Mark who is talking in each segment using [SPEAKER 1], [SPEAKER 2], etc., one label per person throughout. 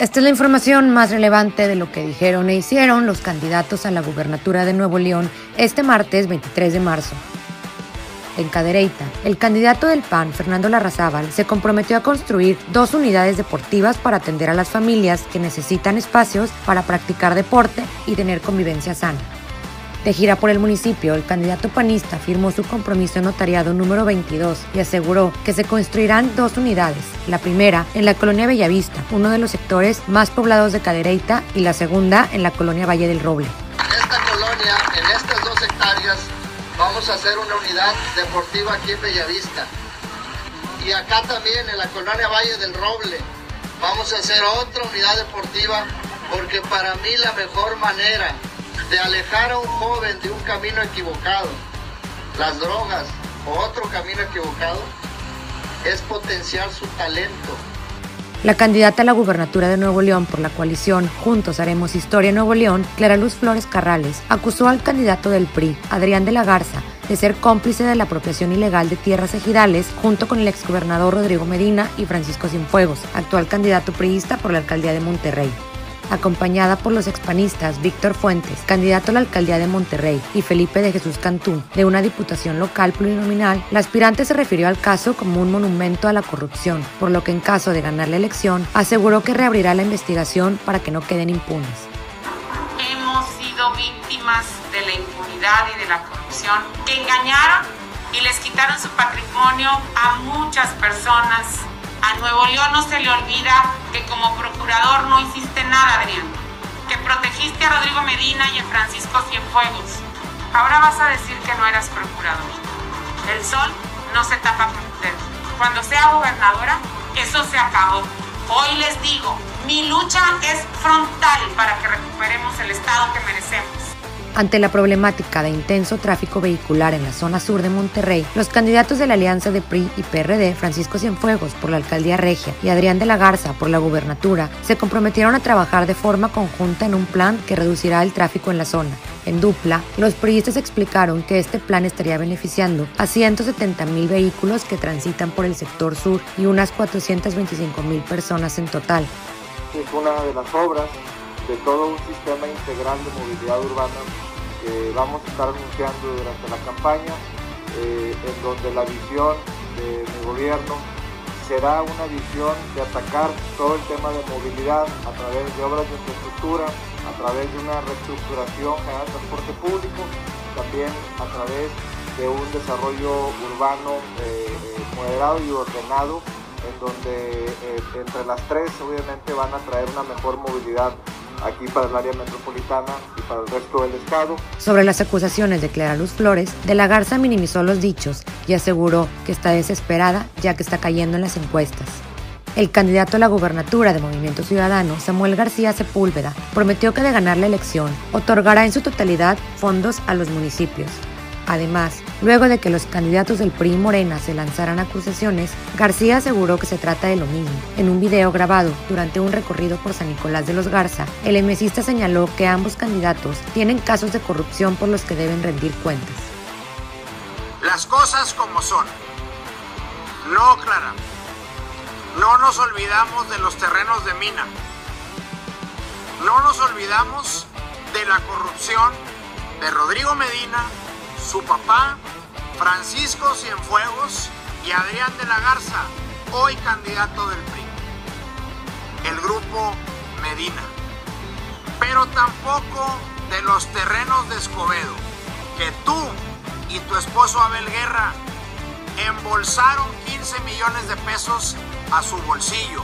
[SPEAKER 1] Esta es la información más relevante de lo que dijeron e hicieron los candidatos a la gubernatura de Nuevo León este martes 23 de marzo. En Cadereyta, el candidato del PAN, Fernando Larrazábal, se comprometió a construir dos unidades deportivas para atender a las familias que necesitan espacios para practicar deporte y tener convivencia sana. De gira por el municipio, el candidato panista firmó su compromiso notariado número 22 y aseguró que se construirán dos unidades, la primera en la colonia Bellavista, uno de los sectores más poblados de Cadereyta, y la segunda en la colonia Valle del Roble.
[SPEAKER 2] Esta colonia, en estas dos hectáreas, vamos a hacer una unidad deportiva aquí en Bellavista. Y acá también, en la colonia Valle del Roble, vamos a hacer otra unidad deportiva porque para mí la mejor manera de alejar a un joven de un camino equivocado, las drogas o otro camino equivocado, es potenciar su talento.
[SPEAKER 1] La candidata a la gubernatura de Nuevo León por la coalición Juntos Haremos Historia en Nuevo León, Clara Luz Flores Carrales, acusó al candidato del PRI, Adrián de la Garza, de ser cómplice de la apropiación ilegal de tierras ejidales junto con el exgobernador Rodrigo Medina y Francisco Cienfuegos, actual candidato priista por la alcaldía de Monterrey acompañada por los expanistas Víctor Fuentes, candidato a la alcaldía de Monterrey, y Felipe de Jesús Cantú, de una diputación local plurinominal, la aspirante se refirió al caso como un monumento a la corrupción, por lo que en caso de ganar la elección, aseguró que reabrirá la investigación para que no queden impunes.
[SPEAKER 3] Hemos sido víctimas de la impunidad y de la corrupción que engañaron y les quitaron su patrimonio a muchas personas a Nuevo León no se le olvida que como procurador Y a Francisco Cienfuegos. Ahora vas a decir que no eras procurador. El sol no se tapa con usted. Cuando sea gobernadora, eso se acabó. Hoy les digo, mi lucha es frontal para que recuperemos el Estado que merecemos.
[SPEAKER 1] Ante la problemática de intenso tráfico vehicular en la zona sur de Monterrey, los candidatos de la alianza de PRI y PRD, Francisco Cienfuegos por la alcaldía regia y Adrián de la Garza por la gubernatura, se comprometieron a trabajar de forma conjunta en un plan que reducirá el tráfico en la zona. En dupla, los priistas explicaron que este plan estaría beneficiando a 170 mil vehículos que transitan por el sector sur y unas 425 mil personas en total.
[SPEAKER 4] Es una de las obras de todo un sistema integral de movilidad urbana que vamos a estar anunciando durante la campaña, eh, en donde la visión de mi gobierno será una visión de atacar todo el tema de movilidad a través de obras de infraestructura, a través de una reestructuración general de transporte público, también a través de un desarrollo urbano eh, eh, moderado y ordenado, en donde entre las tres obviamente van a traer una mejor movilidad aquí para el área metropolitana y para el resto del estado.
[SPEAKER 1] Sobre las acusaciones de Clara Luz Flores, De la Garza minimizó los dichos y aseguró que está desesperada ya que está cayendo en las encuestas. El candidato a la gubernatura de Movimiento Ciudadano, Samuel García Sepúlveda, prometió que de ganar la elección, otorgará en su totalidad fondos a los municipios. Además, luego de que los candidatos del PRI Morena se lanzaran acusaciones, García aseguró que se trata de lo mismo. En un video grabado durante un recorrido por San Nicolás de los Garza, el emesista señaló que ambos candidatos tienen casos de corrupción por los que deben rendir cuentas.
[SPEAKER 5] Las cosas como son. No, Clara. No nos olvidamos de los terrenos de mina. No nos olvidamos de la corrupción de Rodrigo Medina, su papá, Francisco Cienfuegos y Adrián de la Garza, hoy candidato del PRI. El grupo Medina. Pero tampoco de los terrenos de Escobedo, que tú y tu esposo Abel Guerra embolsaron 15 millones de pesos a su bolsillo.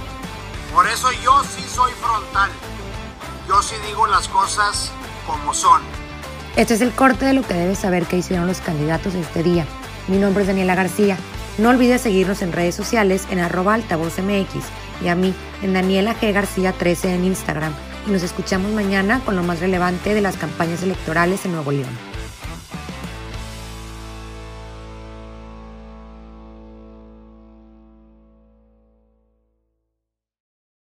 [SPEAKER 5] Por eso yo sí soy frontal. Yo sí digo las cosas como son.
[SPEAKER 1] Este es el corte de lo que debes saber que hicieron los candidatos este día. Mi nombre es Daniela García. No olvides seguirnos en redes sociales en arroba altavozmx y a mí en Daniela G. García 13 en Instagram. Y nos escuchamos mañana con lo más relevante de las campañas electorales en Nuevo León.